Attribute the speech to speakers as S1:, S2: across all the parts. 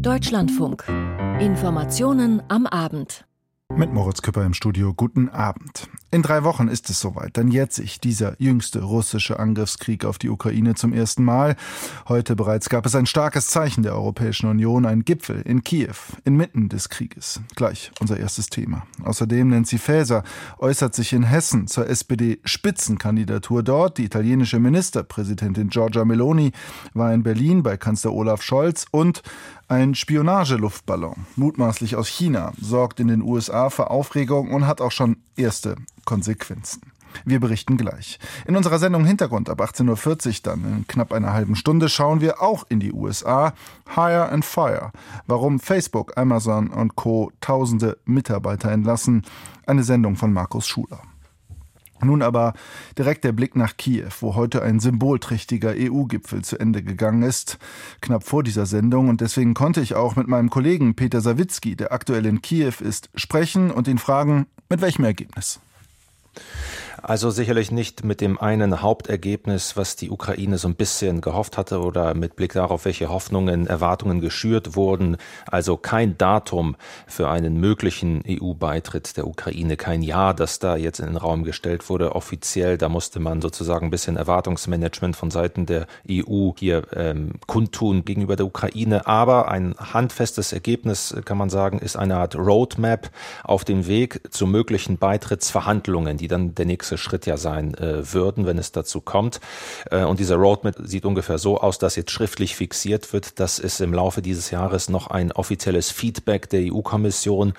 S1: Deutschlandfunk. Informationen am Abend.
S2: Mit Moritz Küpper im Studio. Guten Abend. In drei Wochen ist es soweit. Dann jährt sich dieser jüngste russische Angriffskrieg auf die Ukraine zum ersten Mal. Heute bereits gab es ein starkes Zeichen der Europäischen Union, ein Gipfel in Kiew, inmitten des Krieges. Gleich unser erstes Thema. Außerdem Nancy Faeser äußert sich in Hessen zur SPD-Spitzenkandidatur dort. Die italienische Ministerpräsidentin Giorgia Meloni war in Berlin bei Kanzler Olaf Scholz und ein Spionageluftballon, mutmaßlich aus China, sorgt in den USA für Aufregung und hat auch schon erste Konsequenzen. Wir berichten gleich. In unserer Sendung Hintergrund ab 18.40 Uhr dann in knapp einer halben Stunde schauen wir auch in die USA. Hire and Fire. Warum Facebook, Amazon und Co. tausende Mitarbeiter entlassen. Eine Sendung von Markus Schuler. Nun aber direkt der Blick nach Kiew, wo heute ein symbolträchtiger EU-Gipfel zu Ende gegangen ist, knapp vor dieser Sendung. Und deswegen konnte ich auch mit meinem Kollegen Peter Sawicki, der aktuell in Kiew ist, sprechen und ihn fragen, mit welchem Ergebnis.
S3: Also sicherlich nicht mit dem einen Hauptergebnis, was die Ukraine so ein bisschen gehofft hatte oder mit Blick darauf, welche Hoffnungen, Erwartungen geschürt wurden. Also kein Datum für einen möglichen EU-Beitritt der Ukraine, kein Jahr, das da jetzt in den Raum gestellt wurde. Offiziell, da musste man sozusagen ein bisschen Erwartungsmanagement von Seiten der EU hier ähm, kundtun gegenüber der Ukraine. Aber ein handfestes Ergebnis, kann man sagen, ist eine Art Roadmap auf dem Weg zu möglichen Beitrittsverhandlungen, die dann der nächste Schritt ja sein äh, würden, wenn es dazu kommt. Äh, und dieser Roadmap sieht ungefähr so aus, dass jetzt schriftlich fixiert wird, dass es im Laufe dieses Jahres noch ein offizielles Feedback der EU-Kommission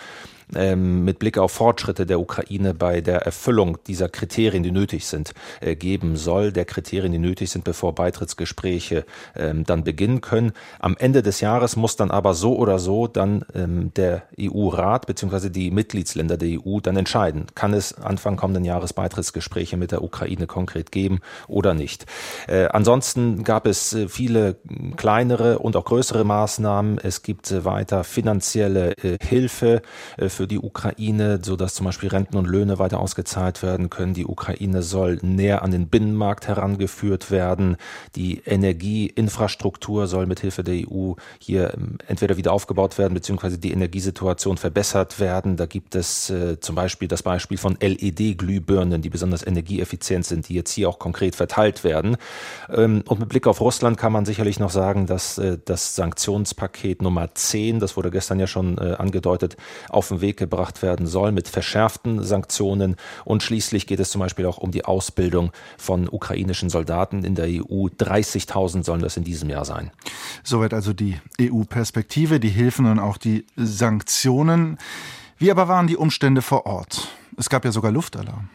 S3: ähm, mit Blick auf Fortschritte der Ukraine bei der Erfüllung dieser Kriterien, die nötig sind, äh, geben soll, der Kriterien, die nötig sind, bevor Beitrittsgespräche ähm, dann beginnen können. Am Ende des Jahres muss dann aber so oder so dann ähm, der EU-Rat bzw. die Mitgliedsländer der EU dann entscheiden, kann es Anfang kommenden Jahres Beitrittsgespräche mit der Ukraine konkret geben oder nicht. Äh, ansonsten gab es äh, viele kleinere und auch größere Maßnahmen. Es gibt äh, weiter finanzielle äh, Hilfe äh, für die Ukraine, so dass zum Beispiel Renten und Löhne weiter ausgezahlt werden können. Die Ukraine soll näher an den Binnenmarkt herangeführt werden. Die Energieinfrastruktur soll mithilfe der EU hier ähm, entweder wieder aufgebaut werden, beziehungsweise die Energiesituation verbessert werden. Da gibt es äh, zum Beispiel das Beispiel von LED-Glühbirnen, die besonders energieeffizient sind, die jetzt hier auch konkret verteilt werden. Ähm, und mit Blick auf Russland kann man sicherlich noch sagen, dass äh, das Sanktionspaket Nummer 10, das wurde gestern ja schon äh, angedeutet, auf dem Weg Weg gebracht werden soll mit verschärften Sanktionen. Und schließlich geht es zum Beispiel auch um die Ausbildung von ukrainischen Soldaten in der EU. 30.000 sollen das in diesem Jahr sein.
S2: Soweit also die EU-Perspektive, die Hilfen und auch die Sanktionen. Wie aber waren die Umstände vor Ort? Es gab ja sogar Luftalarm.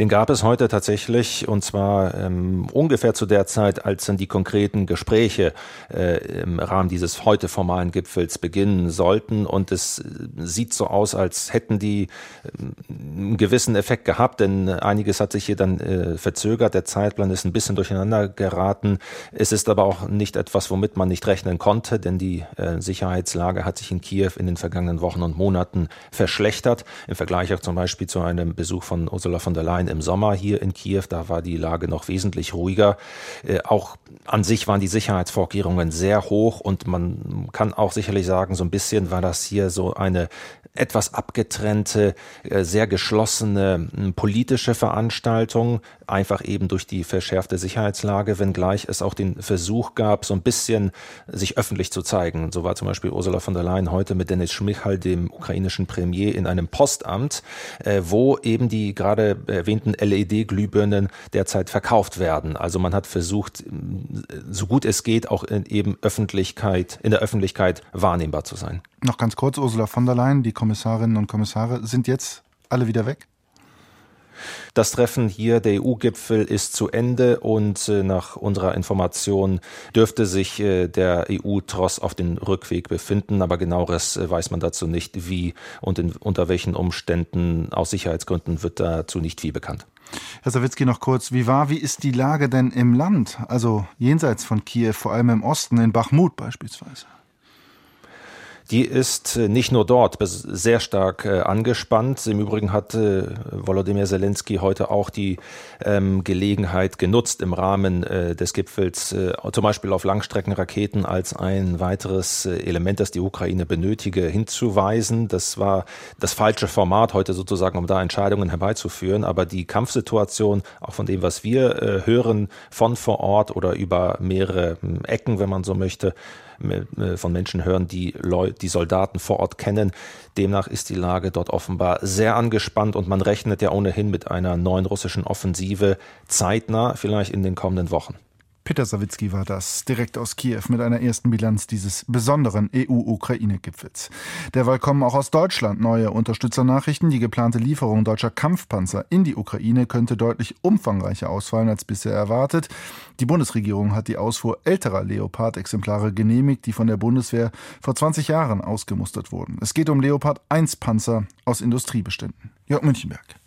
S3: Den gab es heute tatsächlich und zwar ähm, ungefähr zu der Zeit, als dann die konkreten Gespräche äh, im Rahmen dieses heute formalen Gipfels beginnen sollten. Und es äh, sieht so aus, als hätten die äh, einen gewissen Effekt gehabt, denn einiges hat sich hier dann äh, verzögert. Der Zeitplan ist ein bisschen durcheinander geraten. Es ist aber auch nicht etwas, womit man nicht rechnen konnte, denn die äh, Sicherheitslage hat sich in Kiew in den vergangenen Wochen und Monaten verschlechtert. Im Vergleich auch zum Beispiel zu einem Besuch von Ursula von der Leyen Weihnachten im Sommer hier in Kiew, da war die Lage noch wesentlich ruhiger. Äh, auch an sich waren die Sicherheitsvorkehrungen sehr hoch und man kann auch sicherlich sagen, so ein bisschen war das hier so eine etwas abgetrennte, äh, sehr geschlossene politische Veranstaltung, einfach eben durch die verschärfte Sicherheitslage, wenngleich es auch den Versuch gab, so ein bisschen sich öffentlich zu zeigen. So war zum Beispiel Ursula von der Leyen heute mit Denis Schmichal, dem ukrainischen Premier, in einem Postamt, äh, wo eben die gerade erwähnten LED-Glühbirnen derzeit verkauft werden. Also man hat versucht, so gut es geht, auch in eben Öffentlichkeit, in der Öffentlichkeit wahrnehmbar zu sein.
S2: Noch ganz kurz, Ursula von der Leyen, die Kommissarinnen und Kommissare sind jetzt alle wieder weg?
S3: Das Treffen hier, der EU-Gipfel, ist zu Ende und äh, nach unserer Information dürfte sich äh, der EU-Tross auf den Rückweg befinden, aber genaueres äh, weiß man dazu nicht, wie und in, unter welchen Umständen aus Sicherheitsgründen wird dazu nicht viel bekannt.
S2: Herr Sawicki, noch kurz, wie war, wie ist die Lage denn im Land, also jenseits von Kiew, vor allem im Osten, in Bachmut beispielsweise?
S3: Die ist äh, nicht nur dort sehr stark äh, angespannt. Im Übrigen hat äh, Volodymyr Zelensky heute auch die ähm, Gelegenheit genutzt, im Rahmen des Gipfels zum Beispiel auf Langstreckenraketen als ein weiteres Element, das die Ukraine benötige, hinzuweisen. Das war das falsche Format heute sozusagen, um da Entscheidungen herbeizuführen. Aber die Kampfsituation, auch von dem, was wir hören, von vor Ort oder über mehrere hm, Ecken, wenn man so möchte, von Menschen hören, die Leute, die Soldaten vor Ort kennen. Demnach ist die Lage dort offenbar sehr angespannt und man rechnet ja ohnehin mit einer neuen russischen Offensive zeitnah, vielleicht in den kommenden Wochen.
S2: Peter Sawicki war das direkt aus Kiew mit einer ersten Bilanz dieses besonderen EU-Ukraine-Gipfels. Derweil kommen auch aus Deutschland neue Unterstützernachrichten. Die geplante Lieferung deutscher Kampfpanzer in die Ukraine könnte deutlich umfangreicher ausfallen als bisher erwartet. Die Bundesregierung hat die Ausfuhr älterer Leopard-Exemplare genehmigt, die von der Bundeswehr vor 20 Jahren ausgemustert wurden. Es geht um Leopard 1 Panzer aus Industriebeständen. Jörg Münchenberg.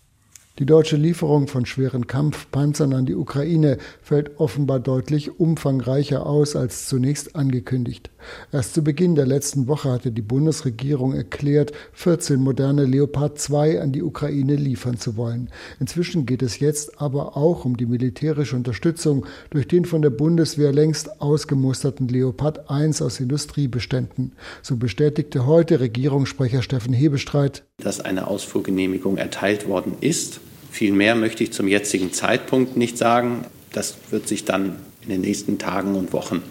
S4: Die deutsche Lieferung von schweren Kampfpanzern an die Ukraine fällt offenbar deutlich umfangreicher aus als zunächst angekündigt. Erst zu Beginn der letzten Woche hatte die Bundesregierung erklärt, 14 moderne Leopard 2 an die Ukraine liefern zu wollen. Inzwischen geht es jetzt aber auch um die militärische Unterstützung durch den von der Bundeswehr längst ausgemusterten Leopard 1 aus Industriebeständen. So bestätigte heute Regierungssprecher Steffen Hebestreit,
S5: dass eine Ausfuhrgenehmigung erteilt worden ist viel mehr möchte ich zum jetzigen Zeitpunkt nicht sagen. Das wird sich dann in den nächsten Tagen und Wochen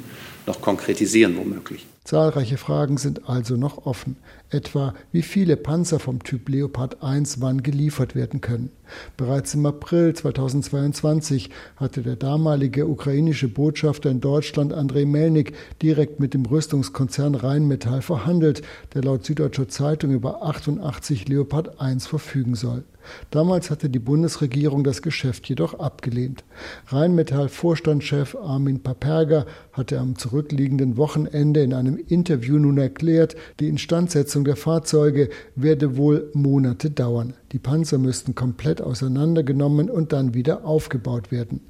S5: noch konkretisieren, womöglich.
S4: Zahlreiche Fragen sind also noch offen, etwa wie viele Panzer vom Typ Leopard 1 wann geliefert werden können. Bereits im April 2022 hatte der damalige ukrainische Botschafter in Deutschland Andrei Melnik direkt mit dem Rüstungskonzern Rheinmetall verhandelt, der laut Süddeutscher Zeitung über 88 Leopard 1 verfügen soll. Damals hatte die Bundesregierung das Geschäft jedoch abgelehnt. Rheinmetall-Vorstandschef Armin Paperger hatte am zurückliegenden Wochenende in einem Interview nun erklärt, die Instandsetzung der Fahrzeuge werde wohl Monate dauern. Die Panzer müssten komplett auseinandergenommen und dann wieder aufgebaut werden.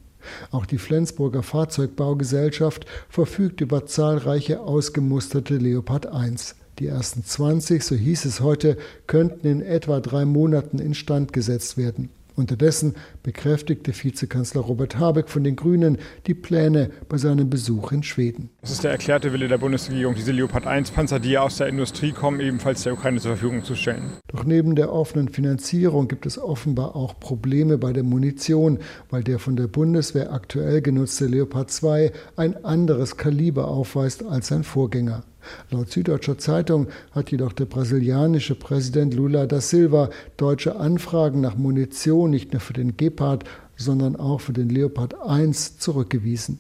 S4: Auch die Flensburger Fahrzeugbaugesellschaft verfügt über zahlreiche ausgemusterte Leopard 1. Die ersten 20, so hieß es heute, könnten in etwa drei Monaten instand gesetzt werden. Unterdessen bekräftigte Vizekanzler Robert Habeck von den Grünen die Pläne bei seinem Besuch in Schweden.
S6: Es ist der erklärte Wille der Bundesregierung, diese Leopard 1 Panzer, die ja aus der Industrie kommen, ebenfalls der Ukraine zur Verfügung zu stellen.
S4: Doch neben der offenen Finanzierung gibt es offenbar auch Probleme bei der Munition, weil der von der Bundeswehr aktuell genutzte Leopard 2 ein anderes Kaliber aufweist als sein Vorgänger. Laut Süddeutscher Zeitung hat jedoch der brasilianische Präsident Lula da Silva deutsche Anfragen nach Munition nicht nur für den Gepard, sondern auch für den Leopard 1 zurückgewiesen.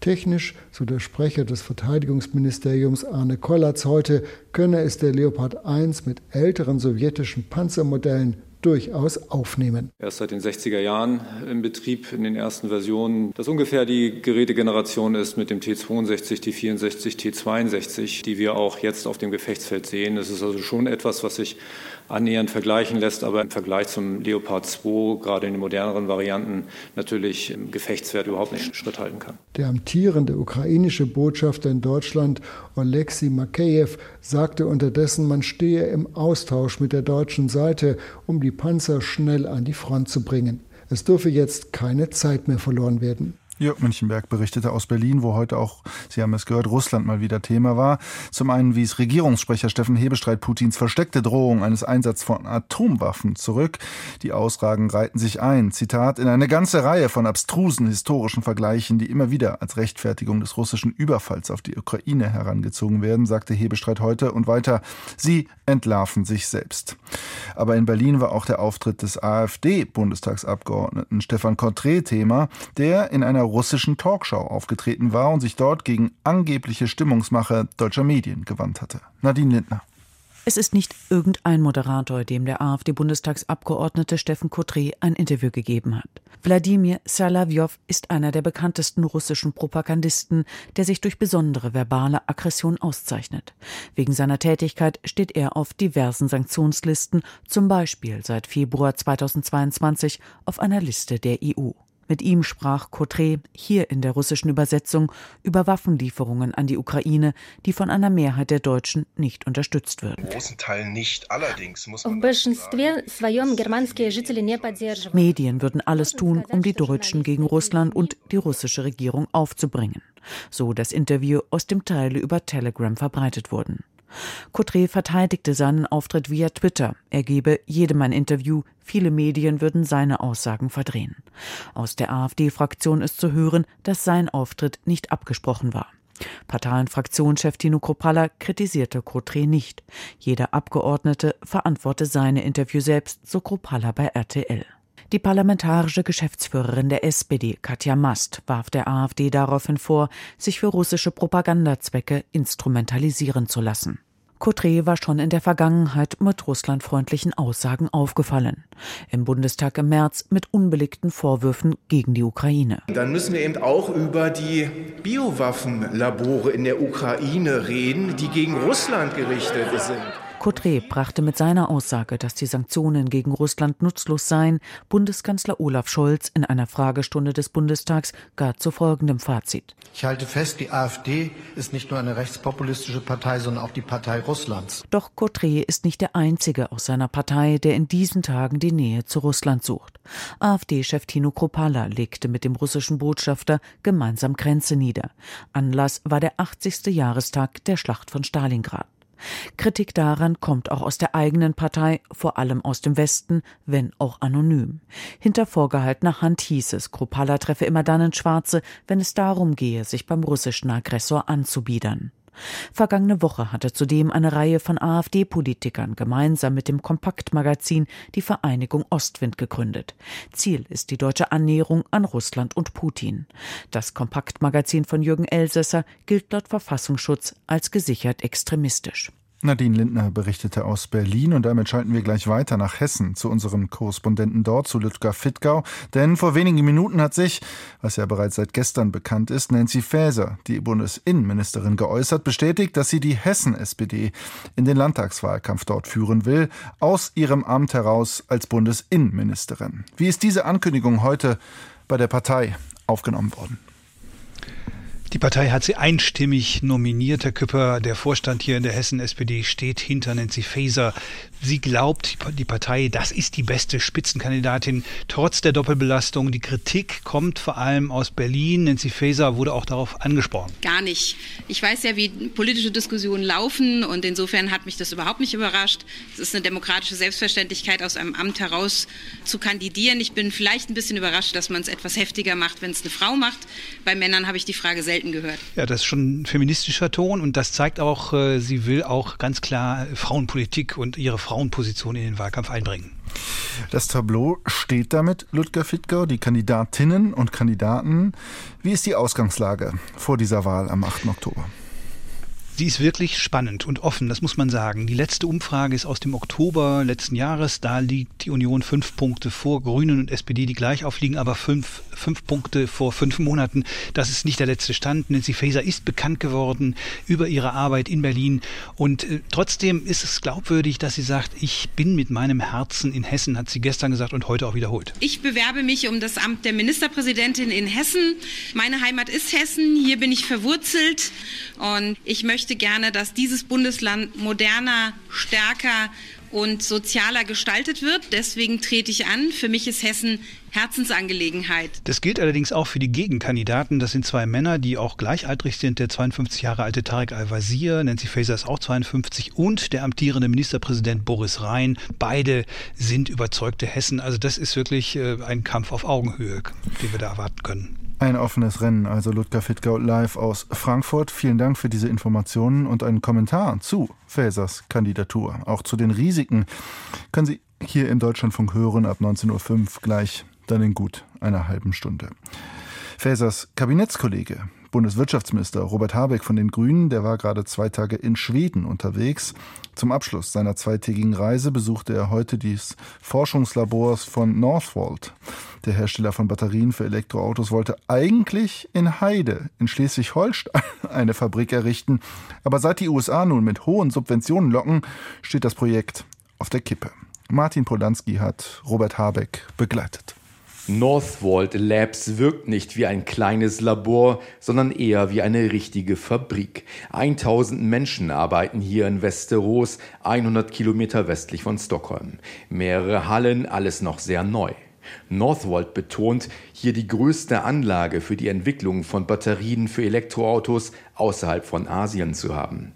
S4: Technisch, so der Sprecher des Verteidigungsministeriums Arne Kollatz heute, könne es der Leopard 1 mit älteren sowjetischen Panzermodellen durchaus aufnehmen.
S7: Erst seit den 60er Jahren im Betrieb in den ersten Versionen, das ungefähr die Gerätegeneration ist mit dem T62, T64, T62, die wir auch jetzt auf dem Gefechtsfeld sehen. Das ist also schon etwas, was sich annähernd vergleichen lässt, aber im Vergleich zum Leopard 2, gerade in den moderneren Varianten, natürlich im Gefechtswert überhaupt nicht Schritt halten kann.
S4: Der amtierende ukrainische Botschafter in Deutschland, Oleksiy Makeyev, sagte unterdessen, man stehe im Austausch mit der deutschen Seite, um die Panzer schnell an die Front zu bringen. Es dürfe jetzt keine Zeit mehr verloren werden.
S2: Jörg Münchenberg berichtete aus Berlin, wo heute auch, Sie haben es gehört, Russland mal wieder Thema war. Zum einen wies Regierungssprecher Steffen Hebestreit Putins versteckte Drohung eines Einsatzes von Atomwaffen zurück. Die Ausragen reihten sich ein, Zitat, in eine ganze Reihe von abstrusen historischen Vergleichen, die immer wieder als Rechtfertigung des russischen Überfalls auf die Ukraine herangezogen werden, sagte Hebestreit heute und weiter, sie entlarven sich selbst. Aber in Berlin war auch der Auftritt des AfD-Bundestagsabgeordneten Stefan Contré Thema, der in einer russischen Talkshow aufgetreten war und sich dort gegen angebliche Stimmungsmache deutscher Medien gewandt hatte. Nadine Lindner.
S8: Es ist nicht irgendein Moderator, dem der AfD-Bundestagsabgeordnete Steffen Kotry ein Interview gegeben hat. Wladimir Salavjov ist einer der bekanntesten russischen Propagandisten, der sich durch besondere verbale Aggression auszeichnet. Wegen seiner Tätigkeit steht er auf diversen Sanktionslisten, zum Beispiel seit Februar 2022 auf einer Liste der EU. Mit ihm sprach Cotré hier in der russischen Übersetzung über Waffenlieferungen an die Ukraine, die von einer Mehrheit der Deutschen nicht unterstützt würden.
S9: Großen Teil nicht. Allerdings muss man
S8: Medien würden alles tun, um die Deutschen gegen Russland und die russische Regierung aufzubringen. So das Interview, aus dem Teile über Telegram verbreitet wurden. Cotré verteidigte seinen Auftritt via Twitter. Er gebe jedem ein Interview, viele Medien würden seine Aussagen verdrehen. Aus der AfD-Fraktion ist zu hören, dass sein Auftritt nicht abgesprochen war. Parteienfraktionschef Tino Kropalla kritisierte Cotré nicht. Jeder Abgeordnete verantworte seine Interview selbst, so Kropalla bei RTL. Die parlamentarische Geschäftsführerin der SPD, Katja Mast, warf der AfD daraufhin vor, sich für russische Propagandazwecke instrumentalisieren zu lassen. Cotré war schon in der Vergangenheit mit russlandfreundlichen Aussagen aufgefallen. Im Bundestag im März mit unbelegten Vorwürfen gegen die Ukraine.
S10: Dann müssen wir eben auch über die Biowaffenlabore in der Ukraine reden, die gegen Russland gerichtet sind.
S8: Cotré brachte mit seiner Aussage, dass die Sanktionen gegen Russland nutzlos seien, Bundeskanzler Olaf Scholz in einer Fragestunde des Bundestags gar zu folgendem Fazit.
S11: Ich halte fest, die AfD ist nicht nur eine rechtspopulistische Partei, sondern auch die Partei Russlands.
S8: Doch Cotré ist nicht der einzige aus seiner Partei, der in diesen Tagen die Nähe zu Russland sucht. AfD-Chef Tino Kropala legte mit dem russischen Botschafter gemeinsam Grenze nieder. Anlass war der 80. Jahrestag der Schlacht von Stalingrad. Kritik daran kommt auch aus der eigenen Partei, vor allem aus dem Westen, wenn auch anonym. Hinter vorgehaltener Hand hieß es, Kropala treffe immer dann ins Schwarze, wenn es darum gehe, sich beim russischen Aggressor anzubiedern. Vergangene Woche hatte zudem eine Reihe von AfD-Politikern gemeinsam mit dem Kompaktmagazin die Vereinigung Ostwind gegründet. Ziel ist die deutsche Annäherung an Russland und Putin. Das Kompaktmagazin von Jürgen Elsässer gilt laut Verfassungsschutz als gesichert extremistisch.
S2: Nadine Lindner berichtete aus Berlin und damit schalten wir gleich weiter nach Hessen zu unserem Korrespondenten dort, zu Lütger Fittgau. Denn vor wenigen Minuten hat sich, was ja bereits seit gestern bekannt ist, Nancy Faeser, die Bundesinnenministerin, geäußert, bestätigt, dass sie die Hessen-SPD in den Landtagswahlkampf dort führen will, aus ihrem Amt heraus als Bundesinnenministerin. Wie ist diese Ankündigung heute bei der Partei aufgenommen worden?
S12: Die Partei hat sie einstimmig nominiert. Herr Küpper, der Vorstand hier in der Hessen-SPD, steht hinter Nancy Faeser. Sie glaubt, die Partei, das ist die beste Spitzenkandidatin, trotz der Doppelbelastung. Die Kritik kommt vor allem aus Berlin. Nancy Faeser wurde auch darauf angesprochen.
S13: Gar nicht. Ich weiß ja, wie politische Diskussionen laufen und insofern hat mich das überhaupt nicht überrascht. Es ist eine demokratische Selbstverständlichkeit, aus einem Amt heraus zu kandidieren. Ich bin vielleicht ein bisschen überrascht, dass man es etwas heftiger macht, wenn es eine Frau macht. Bei Männern habe ich die Frage selten gehört.
S12: Ja, das ist schon ein feministischer Ton und das zeigt auch, äh, sie will auch ganz klar Frauenpolitik und ihre Frauenposition in den Wahlkampf einbringen.
S2: Das Tableau steht damit, Ludger Fittgau, die Kandidatinnen und Kandidaten. Wie ist die Ausgangslage vor dieser Wahl am 8. Oktober?
S12: Sie ist wirklich spannend und offen, das muss man sagen. Die letzte Umfrage ist aus dem Oktober letzten Jahres. Da liegt die Union fünf Punkte vor Grünen und SPD, die gleich aufliegen, aber fünf, fünf Punkte vor fünf Monaten. Das ist nicht der letzte Stand. Nancy Faeser ist bekannt geworden über ihre Arbeit in Berlin. Und äh, trotzdem ist es glaubwürdig, dass sie sagt, ich bin mit meinem Herzen in Hessen, hat sie gestern gesagt und heute auch wiederholt.
S13: Ich bewerbe mich um das Amt der Ministerpräsidentin in Hessen. Meine Heimat ist Hessen. Hier bin ich verwurzelt. Und ich möchte gerne, dass dieses Bundesland moderner, stärker und sozialer gestaltet wird. Deswegen trete ich an. Für mich ist Hessen Herzensangelegenheit.
S12: Das gilt allerdings auch für die Gegenkandidaten. Das sind zwei Männer, die auch gleichaltrig sind. Der 52 Jahre alte Tarek Al-Wazir, Nancy Faeser ist auch 52 und der amtierende Ministerpräsident Boris Rhein. Beide sind überzeugte Hessen. Also das ist wirklich äh, ein Kampf auf Augenhöhe, den wir da erwarten können.
S2: Ein offenes Rennen, also Ludger Fittgau live aus Frankfurt. Vielen Dank für diese Informationen und einen Kommentar zu Fäsers Kandidatur. Auch zu den Risiken können Sie hier im Deutschlandfunk hören ab 19.05 Uhr gleich dann in gut einer halben Stunde. Fäsers Kabinettskollege Bundeswirtschaftsminister Robert Habeck von den Grünen, der war gerade zwei Tage in Schweden unterwegs. Zum Abschluss seiner zweitägigen Reise besuchte er heute das Forschungslabors von Northvolt. Der Hersteller von Batterien für Elektroautos wollte eigentlich in Heide in Schleswig-Holstein eine Fabrik errichten. Aber seit die USA nun mit hohen Subventionen locken, steht das Projekt auf der Kippe. Martin Polanski hat Robert Habeck begleitet.
S14: Northvolt Labs wirkt nicht wie ein kleines Labor, sondern eher wie eine richtige Fabrik. 1000 Menschen arbeiten hier in Västerås, 100 Kilometer westlich von Stockholm. Mehrere Hallen, alles noch sehr neu. Northvolt betont, hier die größte Anlage für die Entwicklung von Batterien für Elektroautos außerhalb von Asien zu haben.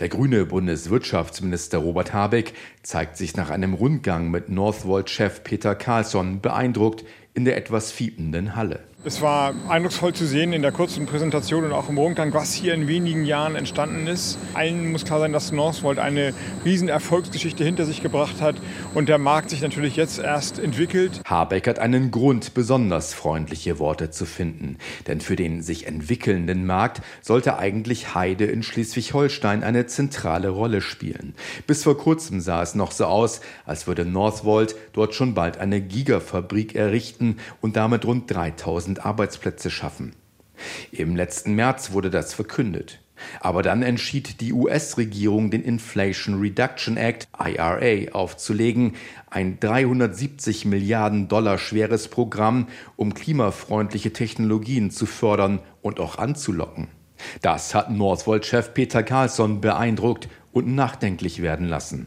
S14: Der grüne Bundeswirtschaftsminister Robert Habeck zeigt sich nach einem Rundgang mit Northvolt-Chef Peter Carlsson beeindruckt in der etwas fiependen Halle.
S6: Es war eindrucksvoll zu sehen in der kurzen Präsentation und auch im Rundgang, was hier in wenigen Jahren entstanden ist. Allen muss klar sein, dass Northvolt eine riesen Erfolgsgeschichte hinter sich gebracht hat und der Markt sich natürlich jetzt erst entwickelt.
S14: Habeck hat einen Grund, besonders freundliche Worte zu finden. Denn für den sich entwickelnden Markt sollte eigentlich Heide in Schleswig-Holstein eine zentrale Rolle spielen. Bis vor kurzem sah es noch so aus, als würde Northvolt dort schon bald eine Gigafabrik errichten und damit rund 3000 1000 Arbeitsplätze schaffen. Im letzten März wurde das verkündet. Aber dann entschied die US-Regierung, den Inflation Reduction Act IRA aufzulegen, ein 370 Milliarden Dollar schweres Programm, um klimafreundliche Technologien zu fördern und auch anzulocken. Das hat Northvolt-Chef Peter Carlsson beeindruckt und nachdenklich werden lassen.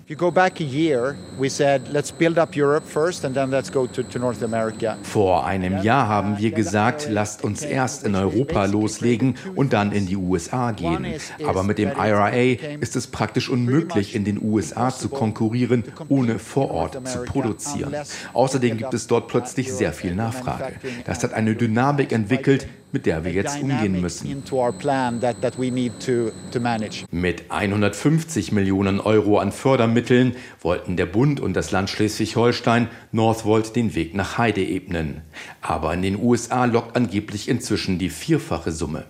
S14: Vor einem Jahr haben wir gesagt, lasst uns erst in Europa loslegen und dann in die USA gehen. Aber mit dem IRA ist es praktisch unmöglich, in den USA zu konkurrieren, ohne vor Ort zu produzieren. Außerdem gibt es dort plötzlich sehr viel Nachfrage. Das hat eine Dynamik entwickelt, mit der wir jetzt umgehen müssen. Mit 150 Millionen Euro an Fördermitteln wollten der Bund und das Land Schleswig-Holstein Northvolt den Weg nach Heide ebnen. Aber in den USA lockt angeblich inzwischen die vierfache Summe.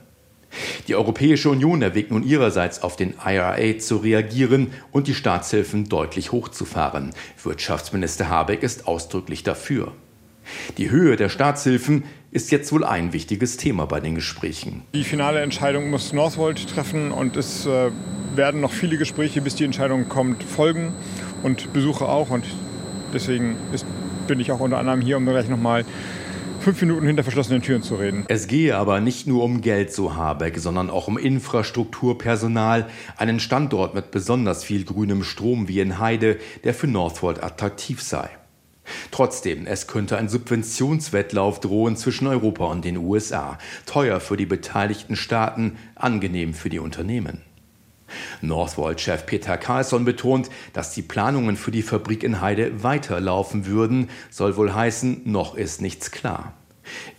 S14: Die Europäische Union erwägt nun ihrerseits auf den IRA zu reagieren und die Staatshilfen deutlich hochzufahren. Wirtschaftsminister Habeck ist ausdrücklich dafür. Die Höhe der Staatshilfen ist jetzt wohl ein wichtiges Thema bei den Gesprächen.
S6: Die finale Entscheidung muss Northvolt treffen und es äh, werden noch viele Gespräche, bis die Entscheidung kommt, folgen und Besuche auch. Und deswegen ist, bin ich auch unter anderem hier, um gleich nochmal fünf Minuten hinter verschlossenen Türen zu reden.
S14: Es gehe aber nicht nur um Geld, so Habeck, sondern auch um Infrastruktur, Personal, einen Standort mit besonders viel grünem Strom wie in Heide, der für Northvolt attraktiv sei. Trotzdem, es könnte ein Subventionswettlauf drohen zwischen Europa und den USA. Teuer für die beteiligten Staaten, angenehm für die Unternehmen. Northvolt-Chef Peter Carlsson betont, dass die Planungen für die Fabrik in Heide weiterlaufen würden, soll wohl heißen, noch ist nichts klar.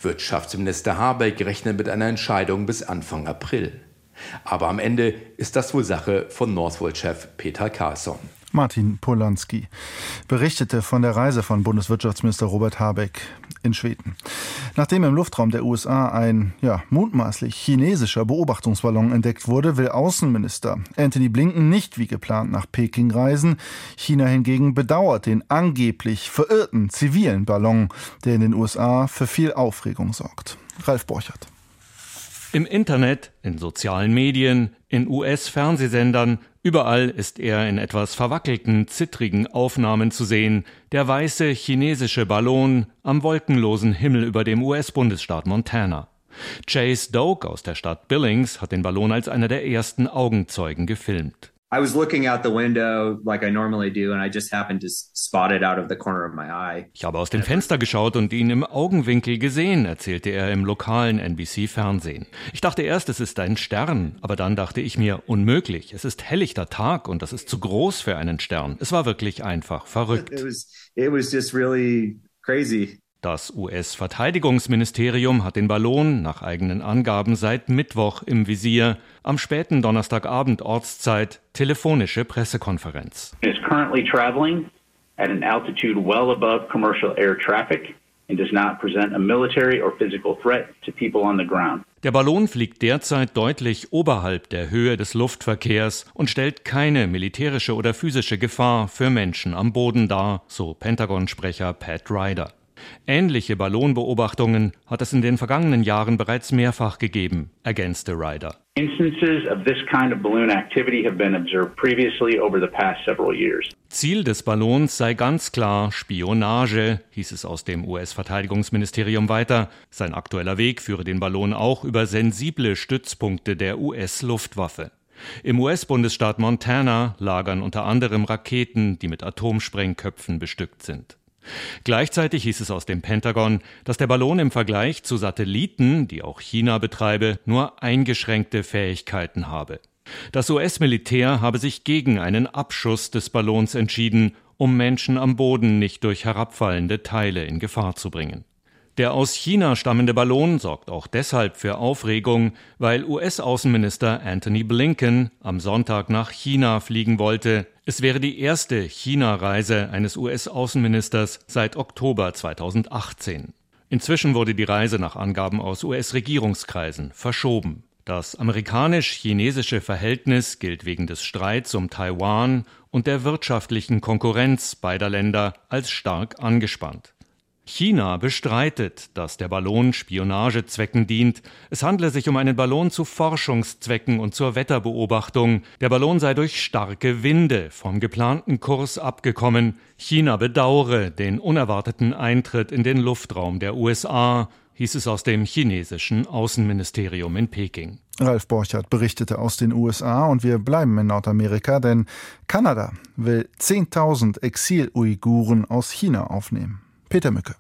S14: Wirtschaftsminister Habeck rechnet mit einer Entscheidung bis Anfang April. Aber am Ende ist das wohl Sache von Northvolt-Chef Peter Carlsson.
S2: Martin Polanski berichtete von der Reise von Bundeswirtschaftsminister Robert Habeck in Schweden. Nachdem im Luftraum der USA ein ja, mutmaßlich chinesischer Beobachtungsballon entdeckt wurde, will Außenminister Anthony Blinken nicht wie geplant nach Peking reisen. China hingegen bedauert den angeblich verirrten zivilen Ballon, der in den USA für viel Aufregung sorgt. Ralf Borchert.
S15: Im Internet, in sozialen Medien, in US-Fernsehsendern, überall ist er in etwas verwackelten, zittrigen Aufnahmen zu sehen, der weiße chinesische Ballon am wolkenlosen Himmel über dem US-Bundesstaat Montana. Chase Doak aus der Stadt Billings hat den Ballon als einer der ersten Augenzeugen gefilmt. I was looking out the window like I normally do and I just happened to spot it out of the corner of my eye. Ich habe aus dem Fenster geschaut und ihn im Augenwinkel gesehen, erzählte er im lokalen NBC Fernsehen. Ich dachte erst, es ist ein Stern, aber dann dachte ich mir, unmöglich, es ist helllichter Tag und das ist zu groß für einen Stern. Es war wirklich einfach verrückt. It was, it was just really crazy. Das US-Verteidigungsministerium hat den Ballon nach eigenen Angaben seit Mittwoch im Visier. Am späten Donnerstagabend Ortszeit telefonische Pressekonferenz. It is currently traveling at an altitude well above commercial air traffic and does not present a military or physical threat to people on the ground. Der Ballon fliegt derzeit deutlich oberhalb der Höhe des Luftverkehrs und stellt keine militärische oder physische Gefahr für Menschen am Boden dar, so Pentagon-Sprecher Pat Ryder. Ähnliche Ballonbeobachtungen hat es in den vergangenen Jahren bereits mehrfach gegeben, ergänzte Ryder. Ziel des Ballons sei ganz klar Spionage, hieß es aus dem US-Verteidigungsministerium weiter. Sein aktueller Weg führe den Ballon auch über sensible Stützpunkte der US-Luftwaffe. Im US-Bundesstaat Montana lagern unter anderem Raketen, die mit Atomsprengköpfen bestückt sind. Gleichzeitig hieß es aus dem Pentagon, dass der Ballon im Vergleich zu Satelliten, die auch China betreibe, nur eingeschränkte Fähigkeiten habe. Das US-Militär habe sich gegen einen Abschuss des Ballons entschieden, um Menschen am Boden nicht durch herabfallende Teile in Gefahr zu bringen. Der aus China stammende Ballon sorgt auch deshalb für Aufregung, weil US-Außenminister Anthony Blinken am Sonntag nach China fliegen wollte. Es wäre die erste China-Reise eines US-Außenministers seit Oktober 2018. Inzwischen wurde die Reise nach Angaben aus US-Regierungskreisen verschoben. Das amerikanisch-chinesische Verhältnis gilt wegen des Streits um Taiwan und der wirtschaftlichen Konkurrenz beider Länder als stark angespannt. China bestreitet, dass der Ballon Spionagezwecken dient. Es handle sich um einen Ballon zu Forschungszwecken und zur Wetterbeobachtung. Der Ballon sei durch starke Winde vom geplanten Kurs abgekommen. China bedauere den unerwarteten Eintritt in den Luftraum der USA hieß es aus dem chinesischen Außenministerium in Peking.
S2: Ralf Borchardt berichtete aus den USA und wir bleiben in Nordamerika, denn Kanada will 10.000 Exil-Uiguren aus China aufnehmen. Peter Mücke.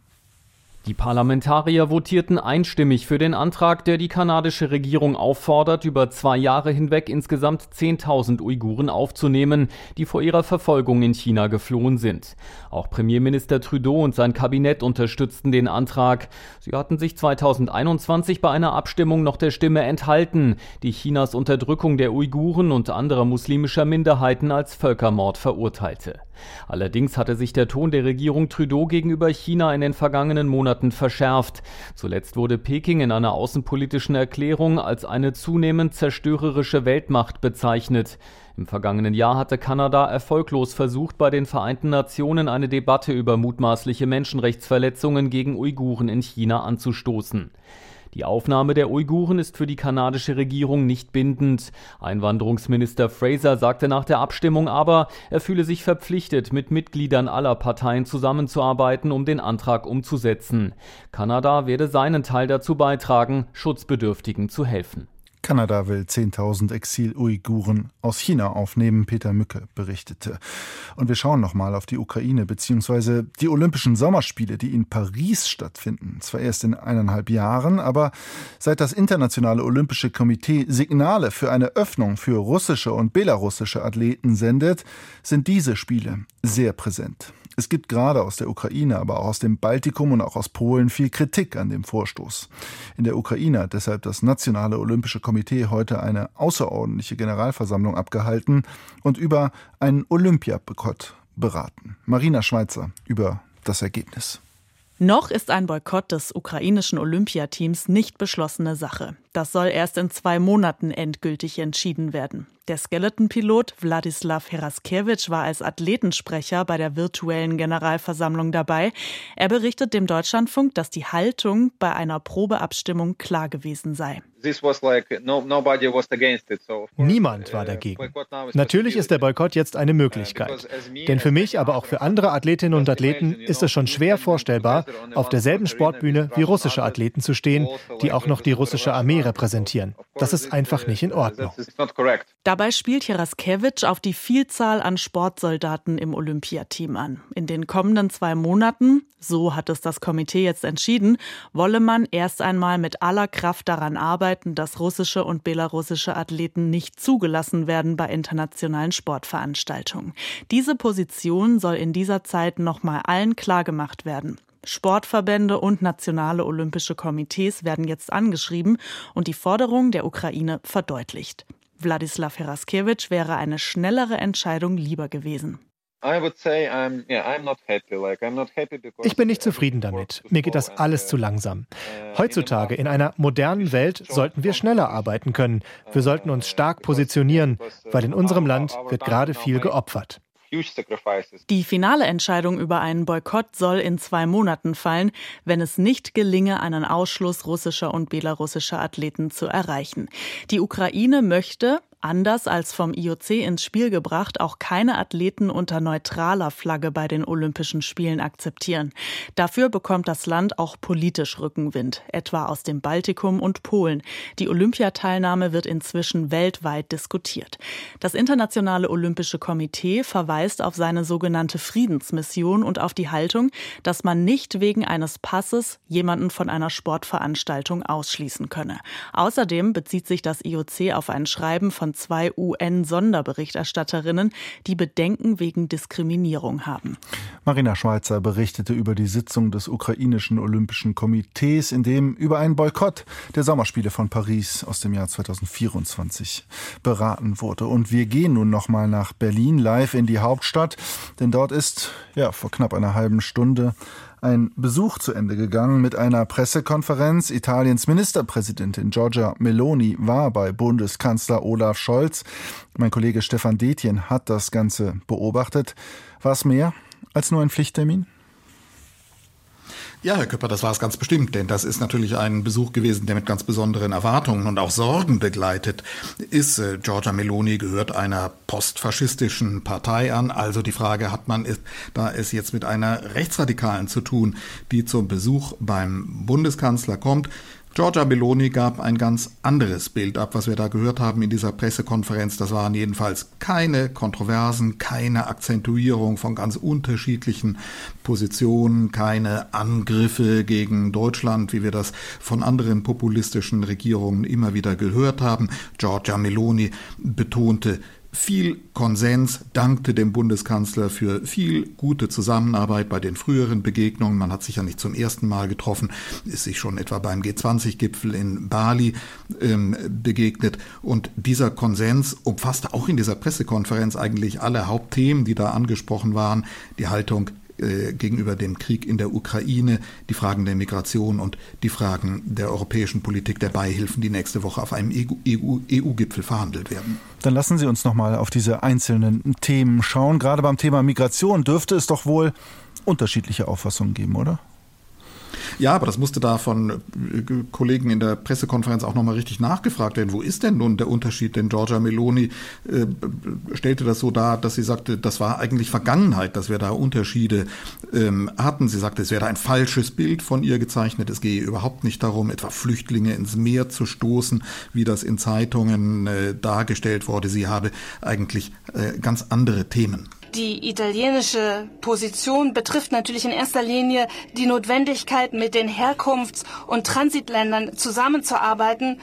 S16: Die Parlamentarier votierten einstimmig für den Antrag, der die kanadische Regierung auffordert, über zwei Jahre hinweg insgesamt 10.000 Uiguren aufzunehmen, die vor ihrer Verfolgung in China geflohen sind. Auch Premierminister Trudeau und sein Kabinett unterstützten den Antrag. Sie hatten sich 2021 bei einer Abstimmung noch der Stimme enthalten, die Chinas Unterdrückung der Uiguren und anderer muslimischer Minderheiten als Völkermord verurteilte. Allerdings hatte sich der Ton der Regierung Trudeau gegenüber China in den vergangenen Monaten verschärft. Zuletzt wurde Peking in einer außenpolitischen Erklärung als eine zunehmend zerstörerische Weltmacht bezeichnet. Im vergangenen Jahr hatte Kanada erfolglos versucht, bei den Vereinten Nationen eine Debatte über mutmaßliche Menschenrechtsverletzungen gegen Uiguren in China anzustoßen. Die Aufnahme der Uiguren ist für die kanadische Regierung nicht bindend. Einwanderungsminister Fraser sagte nach der Abstimmung aber, er fühle sich verpflichtet, mit Mitgliedern aller Parteien zusammenzuarbeiten, um den Antrag umzusetzen. Kanada werde seinen Teil dazu beitragen, Schutzbedürftigen zu helfen.
S2: Kanada will 10.000 Exil-Uiguren aus China aufnehmen, Peter Mücke berichtete. Und wir schauen nochmal auf die Ukraine bzw. die Olympischen Sommerspiele, die in Paris stattfinden. Zwar erst in eineinhalb Jahren, aber seit das Internationale Olympische Komitee Signale für eine Öffnung für russische und belarussische Athleten sendet, sind diese Spiele sehr präsent. Es gibt gerade aus der Ukraine, aber auch aus dem Baltikum und auch aus Polen viel Kritik an dem Vorstoß. In der Ukraine hat deshalb das Nationale Olympische Komitee heute eine außerordentliche Generalversammlung abgehalten und über einen Olympiaboykott beraten. Marina Schweizer über das Ergebnis.
S17: Noch ist ein Boykott des ukrainischen Olympiateams nicht beschlossene Sache. Das soll erst in zwei Monaten endgültig entschieden werden. Der Skeleton-Pilot Wladislav Heraskevich war als Athletensprecher bei der virtuellen Generalversammlung dabei. Er berichtet dem Deutschlandfunk, dass die Haltung bei einer Probeabstimmung klar gewesen sei.
S18: Niemand war uh, dagegen. Natürlich ist der Boykott jetzt eine Möglichkeit. Denn für mich, aber auch für andere Athletinnen und Athleten ist es schon schwer vorstellbar, auf derselben Sportbühne wie russische Athleten zu stehen, die auch noch die russische Armee repräsentieren. Das ist einfach nicht in Ordnung.
S17: Dabei spielt Heraskevich auf die Vielzahl an Sportsoldaten im Olympiateam an. In den kommenden zwei Monaten, so hat es das Komitee jetzt entschieden, wolle man erst einmal mit aller Kraft daran arbeiten, dass russische und belarussische Athleten nicht zugelassen werden bei internationalen Sportveranstaltungen. Diese Position soll in dieser Zeit nochmal allen klargemacht werden. Sportverbände und nationale olympische Komitees werden jetzt angeschrieben und die Forderung der Ukraine verdeutlicht. Wladislav Heraskevich wäre eine schnellere Entscheidung lieber gewesen.
S18: Ich bin nicht zufrieden damit. Mir geht das alles zu langsam. Heutzutage in einer modernen Welt sollten wir schneller arbeiten können. Wir sollten uns stark positionieren, weil in unserem Land wird gerade viel geopfert.
S17: Die finale Entscheidung über einen Boykott soll in zwei Monaten fallen, wenn es nicht gelinge, einen Ausschluss russischer und belarussischer Athleten zu erreichen. Die Ukraine möchte, anders als vom IOC ins Spiel gebracht, auch keine Athleten unter neutraler Flagge bei den Olympischen Spielen akzeptieren. Dafür bekommt das Land auch politisch Rückenwind, etwa aus dem Baltikum und Polen. Die Olympiateilnahme wird inzwischen weltweit diskutiert. Das Internationale Olympische Komitee verweist auf seine sogenannte Friedensmission und auf die Haltung, dass man nicht wegen eines Passes jemanden von einer Sportveranstaltung ausschließen könne. Außerdem bezieht sich das IOC auf ein Schreiben von zwei UN-Sonderberichterstatterinnen, die Bedenken wegen Diskriminierung haben.
S2: Marina Schweizer berichtete über die Sitzung des ukrainischen Olympischen Komitees, in dem über einen Boykott der Sommerspiele von Paris aus dem Jahr 2024 beraten wurde. Und wir gehen nun noch mal nach Berlin live in die Hauptstadt, denn dort ist ja vor knapp einer halben Stunde ein Besuch zu Ende gegangen mit einer Pressekonferenz. Italiens Ministerpräsidentin Giorgia Meloni war bei Bundeskanzler Olaf Scholz. Mein Kollege Stefan Detjen hat das Ganze beobachtet. War es mehr als nur ein Pflichttermin?
S19: Ja, Herr Köpper, das war es ganz bestimmt, denn das ist natürlich ein Besuch gewesen, der mit ganz besonderen Erwartungen und auch Sorgen begleitet ist. Äh, Giorgia Meloni gehört einer postfaschistischen Partei an, also die Frage hat man, ist, da es jetzt mit einer Rechtsradikalen zu tun, die zum Besuch beim Bundeskanzler kommt, Giorgia Meloni gab ein ganz anderes Bild ab, was wir da gehört haben in dieser Pressekonferenz. Das waren jedenfalls keine Kontroversen, keine Akzentuierung von ganz unterschiedlichen Positionen, keine Angriffe gegen Deutschland, wie wir das von anderen populistischen Regierungen immer wieder gehört haben. Giorgia Meloni betonte viel Konsens, dankte dem Bundeskanzler für viel gute Zusammenarbeit bei den früheren Begegnungen. Man hat sich ja nicht zum ersten Mal getroffen, ist sich schon etwa beim G20-Gipfel in Bali ähm, begegnet. Und dieser Konsens umfasste auch in dieser Pressekonferenz eigentlich alle Hauptthemen, die da angesprochen waren. Die Haltung äh, gegenüber dem Krieg in der Ukraine, die Fragen der Migration und die Fragen der europäischen Politik der Beihilfen, die nächste Woche auf einem EU-Gipfel e verhandelt werden.
S2: Dann lassen Sie uns noch mal auf diese einzelnen Themen schauen. Gerade beim Thema Migration dürfte es doch wohl unterschiedliche Auffassungen geben, oder?
S19: Ja, aber das musste da von äh, Kollegen in der Pressekonferenz auch nochmal richtig nachgefragt werden. Wo ist denn nun der Unterschied? Denn Giorgia Meloni äh, stellte das so dar, dass sie sagte, das war eigentlich Vergangenheit, dass wir da Unterschiede ähm, hatten. Sie sagte, es wäre ein falsches Bild von ihr gezeichnet. Es gehe überhaupt nicht darum, etwa Flüchtlinge ins Meer zu stoßen, wie das in Zeitungen äh, dargestellt wurde. Sie habe eigentlich äh, ganz andere Themen.
S20: Die italienische Position betrifft natürlich in erster Linie die Notwendigkeit, mit den Herkunfts- und Transitländern zusammenzuarbeiten,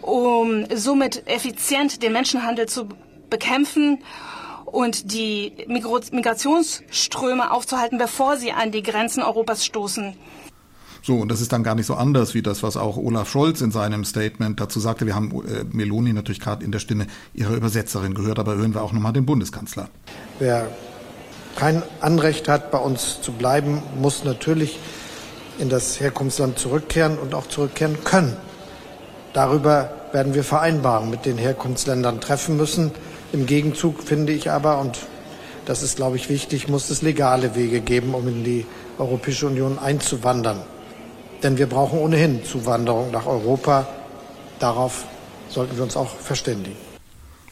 S20: um somit effizient den Menschenhandel zu bekämpfen und die Migrationsströme aufzuhalten, bevor sie an die Grenzen Europas stoßen.
S19: So, und das ist dann gar nicht so anders wie das, was auch Olaf Scholz in seinem Statement dazu sagte. Wir haben äh, Meloni natürlich gerade in der Stimme ihrer Übersetzerin gehört, aber hören wir auch nochmal den Bundeskanzler.
S11: Wer kein Anrecht hat, bei uns zu bleiben, muss natürlich in das Herkunftsland zurückkehren und auch zurückkehren können. Darüber werden wir Vereinbarungen mit den Herkunftsländern treffen müssen. Im Gegenzug finde ich aber, und das ist, glaube ich, wichtig, muss es legale Wege geben, um in die Europäische Union einzuwandern. Denn wir brauchen ohnehin Zuwanderung nach Europa. Darauf sollten wir uns auch verständigen.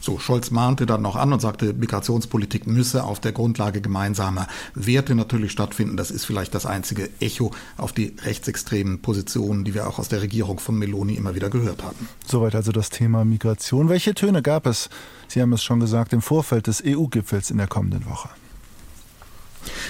S19: So, Scholz mahnte dann noch an und sagte, Migrationspolitik müsse auf der Grundlage gemeinsamer Werte natürlich stattfinden. Das ist vielleicht das einzige Echo auf die rechtsextremen Positionen, die wir auch aus der Regierung von Meloni immer wieder gehört haben.
S2: Soweit also das Thema Migration. Welche Töne gab es, Sie haben es schon gesagt, im Vorfeld des EU-Gipfels in der kommenden Woche?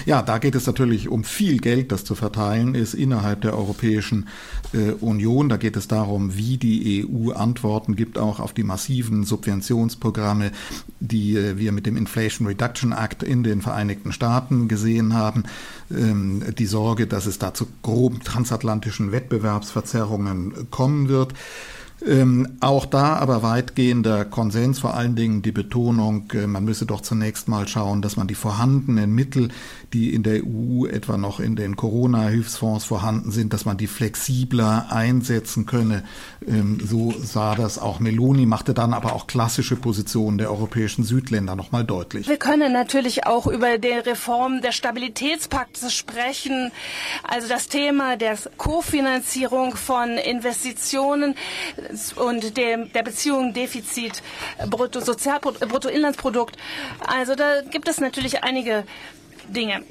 S19: Ja, da geht es natürlich um viel Geld, das zu verteilen ist innerhalb der Europäischen äh, Union. Da geht es darum, wie die EU Antworten gibt auch auf die massiven Subventionsprogramme, die äh, wir mit dem Inflation Reduction Act in den Vereinigten Staaten gesehen haben. Ähm, die Sorge, dass es da zu groben transatlantischen Wettbewerbsverzerrungen kommen wird. Ähm, auch da aber weitgehender Konsens, vor allen Dingen die Betonung, äh, man müsse doch zunächst mal schauen, dass man die vorhandenen Mittel, die in der EU etwa noch in den Corona-Hilfsfonds vorhanden sind, dass man die flexibler einsetzen könne. Ähm, so sah das auch Meloni, machte dann aber auch klassische Positionen der europäischen Südländer nochmal deutlich.
S20: Wir können natürlich auch über die Reform des Stabilitätspakts sprechen, also das Thema der Kofinanzierung von Investitionen und der, der Beziehung Defizit Brutto, Bruttoinlandsprodukt. Also da gibt es natürlich einige Dinge.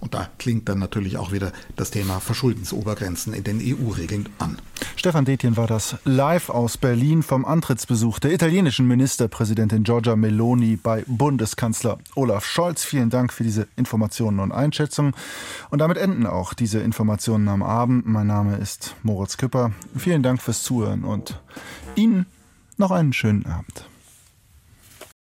S19: Und da klingt dann natürlich auch wieder das Thema Verschuldensobergrenzen in den EU-Regeln an.
S2: Stefan Detjen war das live aus Berlin vom Antrittsbesuch der italienischen Ministerpräsidentin Giorgia Meloni bei Bundeskanzler Olaf Scholz. Vielen Dank für diese Informationen und Einschätzungen. Und damit enden auch diese Informationen am Abend. Mein Name ist Moritz Küpper. Vielen Dank fürs Zuhören und Ihnen noch einen schönen Abend.